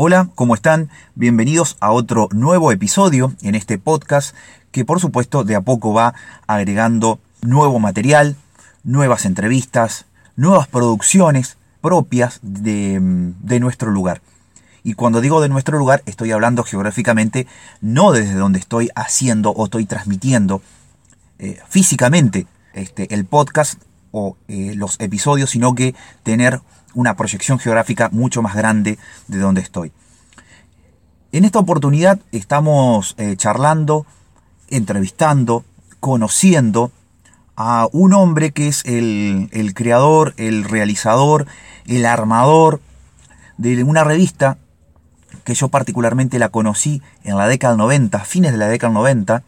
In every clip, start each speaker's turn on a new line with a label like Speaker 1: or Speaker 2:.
Speaker 1: Hola, ¿cómo están? Bienvenidos a otro nuevo episodio en este podcast que por supuesto de a poco va agregando nuevo material, nuevas entrevistas, nuevas producciones propias de, de nuestro lugar. Y cuando digo de nuestro lugar, estoy hablando geográficamente, no desde donde estoy haciendo o estoy transmitiendo eh, físicamente este, el podcast o eh, los episodios, sino que tener una proyección geográfica mucho más grande de donde estoy. En esta oportunidad estamos eh, charlando, entrevistando, conociendo a un hombre que es el, creador, el realizador, el armador de una revista que yo particularmente la conocí en la década 90, fines de la década 90,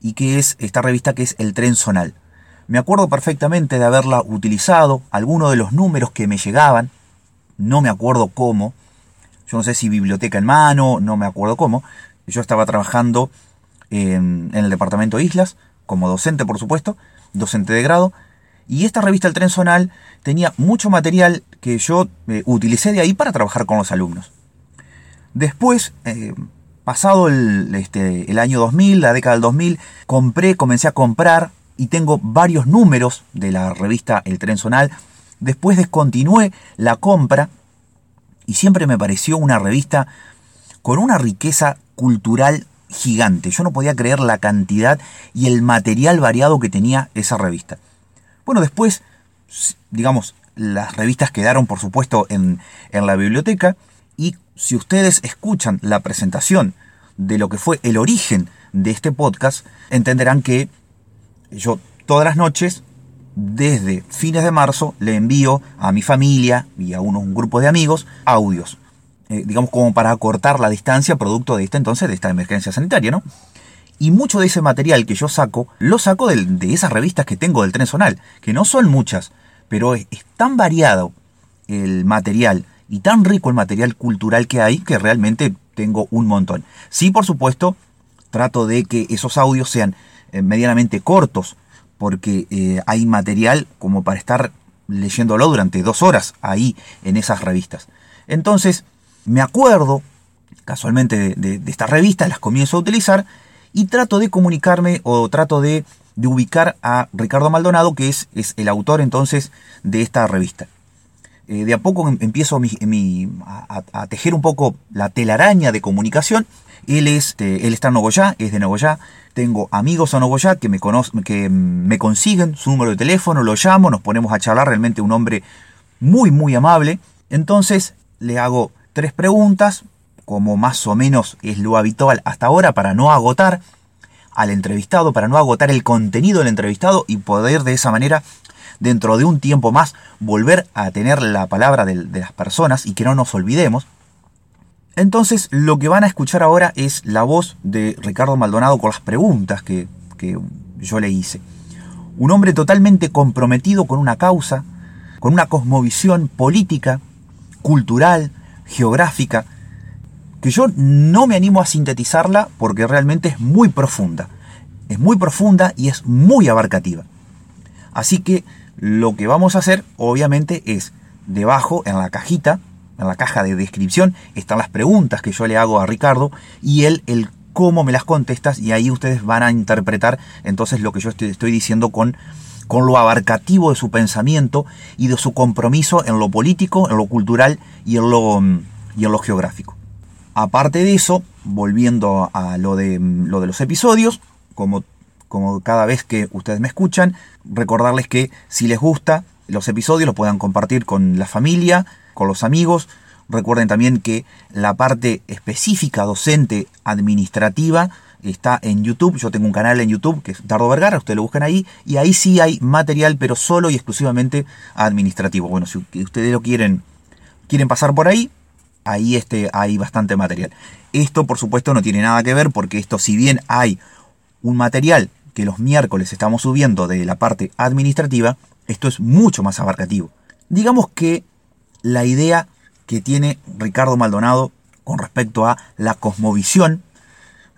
Speaker 1: y que es esta revista que es El Tren Zonal. Me acuerdo perfectamente de haberla utilizado, algunos de los números que me llegaban, no me acuerdo cómo, yo no sé si biblioteca en mano, no me acuerdo cómo, yo estaba trabajando en, el departamento de Islas, como docente por supuesto, docente de grado, y esta revista El Tren Zonal tenía mucho material que yo eh, utilicé de ahí para trabajar con los alumnos. Después, eh, pasado el, este, el año 2000, la década del 2000, compré, comencé a comprar y tengo varios números de la revista El Tren Zonal. Después descontinué la compra y siempre me pareció una revista con una riqueza cultural gigante. Yo no podía creer la cantidad y el material variado que tenía esa revista. Bueno, después, digamos, las revistas quedaron por supuesto en, en la biblioteca y si ustedes escuchan la presentación de lo que fue el origen de este podcast, entenderán que yo todas las noches, desde fines de marzo, le envío a mi familia y a unos, un grupo de amigos audios. Eh, digamos como para acortar la distancia producto de esta entonces, de esta emergencia sanitaria, ¿no? Y mucho de ese material que yo saco, lo saco de, de esas revistas que tengo del tren zonal, que no son muchas, pero es, tan variado el material y tan rico el material cultural que hay que realmente tengo un montón. Sí, por supuesto, trato de que esos audios sean medianamente cortos, porque eh, hay material como para estar leyéndolo durante dos horas ahí en esas revistas. Entonces, me acuerdo casualmente de, estas revistas, las comienzo a utilizar y trato de comunicarme o trato de, ubicar a Ricardo Maldonado, que es, es, el autor entonces de esta revista. Eh, de a poco em, empiezo a, tejer un poco la telaraña de comunicación. Él, es, él está en Nogoyá, es de Nogoyá, tengo amigos en Nogoyá que me, que me consiguen su número de teléfono, lo llamo, nos ponemos a charlar, realmente un hombre muy, muy amable. Entonces le hago tres preguntas, como más o menos es lo habitual hasta ahora, para no agotar al entrevistado, para no agotar el contenido del entrevistado y poder de esa manera, dentro de un tiempo más, volver a tener la palabra de las personas y que no nos olvidemos. Entonces, lo que van a escuchar ahora es la voz de Ricardo Maldonado con las preguntas que, yo le hice. Un hombre totalmente comprometido con una causa, con una cosmovisión política, cultural, geográfica, que yo no me animo a sintetizarla porque realmente es muy profunda. Es muy profunda y es muy abarcativa. Así que lo que vamos a hacer, obviamente, es debajo, en la cajita, en la caja de descripción están las preguntas que yo le hago a Ricardo y él el cómo me las contestas y ahí ustedes van a interpretar entonces lo que yo estoy, diciendo con, con lo abarcativo de su pensamiento y de su compromiso en lo político, en lo cultural y en lo, y en lo geográfico. Aparte de eso, volviendo a lo de, lo de los episodios, como, como cada vez que ustedes me escuchan, recordarles que si les gusta los episodios los puedan compartir con la familia, con los amigos. Recuerden también que la parte específica docente administrativa está en YouTube. Yo tengo un canal en YouTube que es Dardo Vergara, ustedes lo buscan ahí. Y ahí sí hay material, pero solo y exclusivamente administrativo. Bueno, si ustedes lo quieren, quieren pasar por ahí, ahí este, hay bastante material. Esto, por supuesto, no tiene nada que ver porque esto, si bien hay un material que los miércoles estamos subiendo de la parte administrativa, esto es mucho más abarcativo. Digamos que la idea que tiene Ricardo Maldonado con respecto a la cosmovisión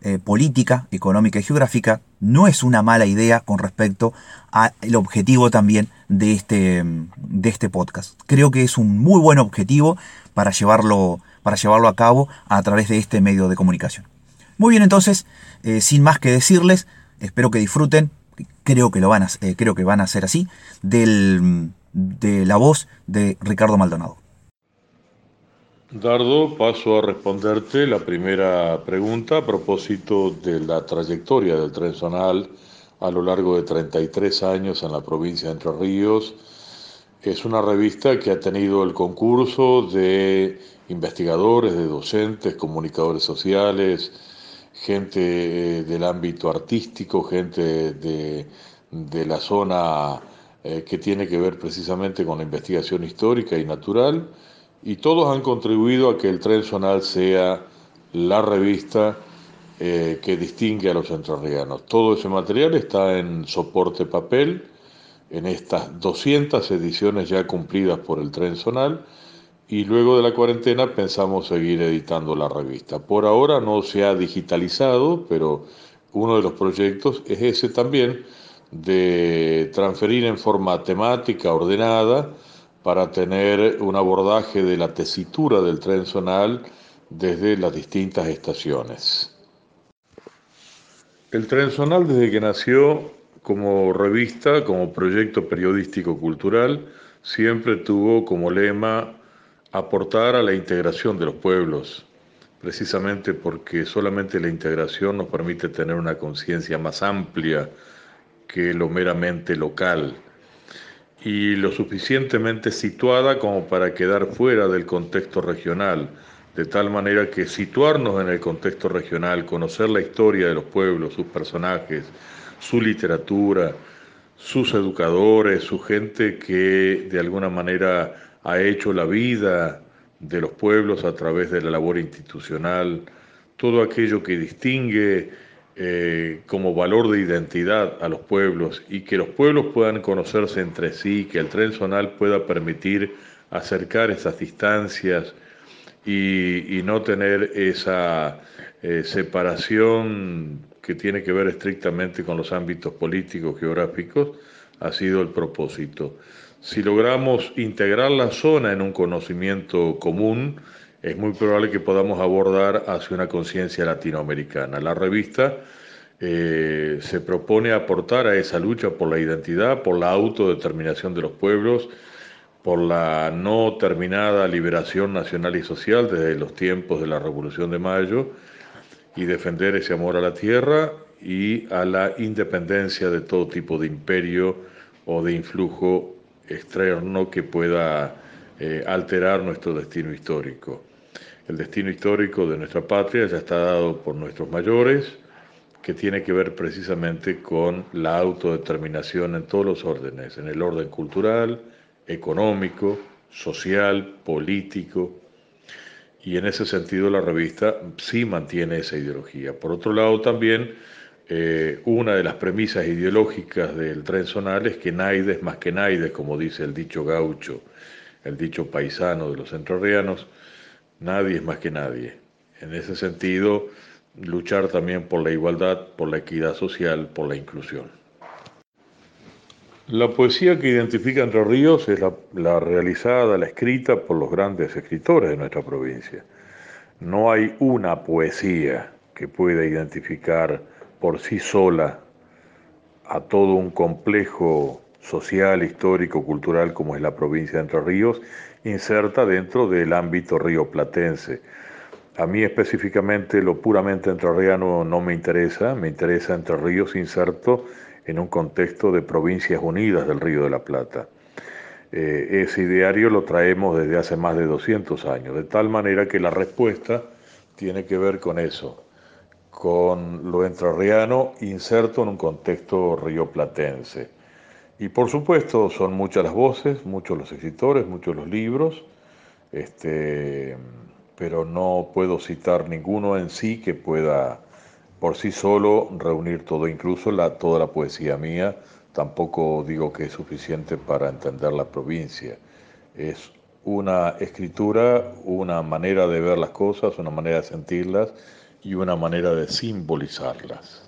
Speaker 1: eh, política, económica y geográfica no es una mala idea con respecto al objetivo también de este, de este podcast. Creo que es un muy buen objetivo para llevarlo, para llevarlo a cabo a través de este medio de comunicación. Muy bien, entonces, eh, sin más que decirles, espero que disfruten, creo que lo van a, eh, creo que van a ser así, del, de la voz de Ricardo Maldonado.
Speaker 2: Dardo, paso a responderte la primera pregunta a propósito de la trayectoria del tren zonal a lo largo de 33 años en la provincia de Entre Ríos. Es una revista que ha tenido el concurso de investigadores, de docentes, comunicadores sociales, gente eh, del ámbito artístico, gente de, la zona eh, que tiene que ver precisamente con la investigación histórica y natural y todos han contribuido a que el tren zonal sea la revista eh, que distingue a los entrerrianos. Todo ese material está en soporte papel, en estas 200 ediciones ya cumplidas por el tren zonal, y luego de la cuarentena pensamos seguir editando la revista. Por ahora no se ha digitalizado, pero uno de los proyectos es ese también, de transferir en forma temática, ordenada, para tener un abordaje de la tesitura del tren zonal desde las distintas estaciones. El tren zonal desde que nació como revista, como proyecto periodístico cultural, siempre tuvo como lema aportar a la integración de los pueblos, precisamente porque solamente la integración nos permite tener una conciencia más amplia que lo meramente local y lo suficientemente situada como para quedar fuera del contexto regional, de tal manera que situarnos en el contexto regional, conocer la historia de los pueblos, sus personajes, su literatura, sus educadores, su gente que de alguna manera ha hecho la vida de los pueblos a través de la labor institucional, todo aquello que distingue eh, como valor de identidad a los pueblos y que los pueblos puedan conocerse entre sí, que el tren zonal pueda permitir acercar esas distancias y, no tener esa eh, separación que tiene que ver estrictamente con los ámbitos políticos, geográficos, ha sido el propósito. Si logramos integrar la zona en un conocimiento común, es muy probable que podamos abordar hacia una conciencia latinoamericana. La revista eh, se propone aportar a esa lucha por la identidad, por la autodeterminación de los pueblos, por la no terminada liberación nacional y social desde los tiempos de la Revolución de Mayo y defender ese amor a la tierra y a la independencia de todo tipo de imperio o de influjo externo que pueda eh, alterar nuestro destino histórico. El destino histórico de nuestra patria ya está dado por nuestros mayores, que tiene que ver precisamente con la autodeterminación en todos los órdenes, en el orden cultural, económico, social, político, y en ese sentido la revista sí mantiene esa ideología. Por otro lado también, eh, una de las premisas ideológicas del tren zonal es que Naide es más que Naide, como dice el dicho gaucho, el dicho paisano de los entrerrianos, Nadie es más que nadie. En ese sentido, luchar también por la igualdad, por la equidad social, por la inclusión. La poesía que identifica Entre Ríos es la, realizada, la escrita por los grandes escritores de nuestra provincia. No hay una poesía que pueda identificar por sí sola a todo un complejo social, histórico, cultural como es la provincia de Entre Ríos inserta dentro del ámbito rioplatense. A mí específicamente lo puramente entrerriano no me interesa, me interesa Entre Ríos inserto en un contexto de provincias unidas del Río de la Plata. Eh, ese ideario lo traemos desde hace más de 200 años, de tal manera que la respuesta tiene que ver con eso, con lo entrerriano inserto en un contexto rioplatense. Y por supuesto son muchas las voces, muchos los escritores, muchos los libros, este, pero no puedo citar ninguno en sí que pueda por sí solo reunir todo, incluso la, toda la poesía mía, tampoco digo que es suficiente para entender la provincia. Es una escritura, una manera de ver las cosas, una manera de sentirlas y una manera de simbolizarlas.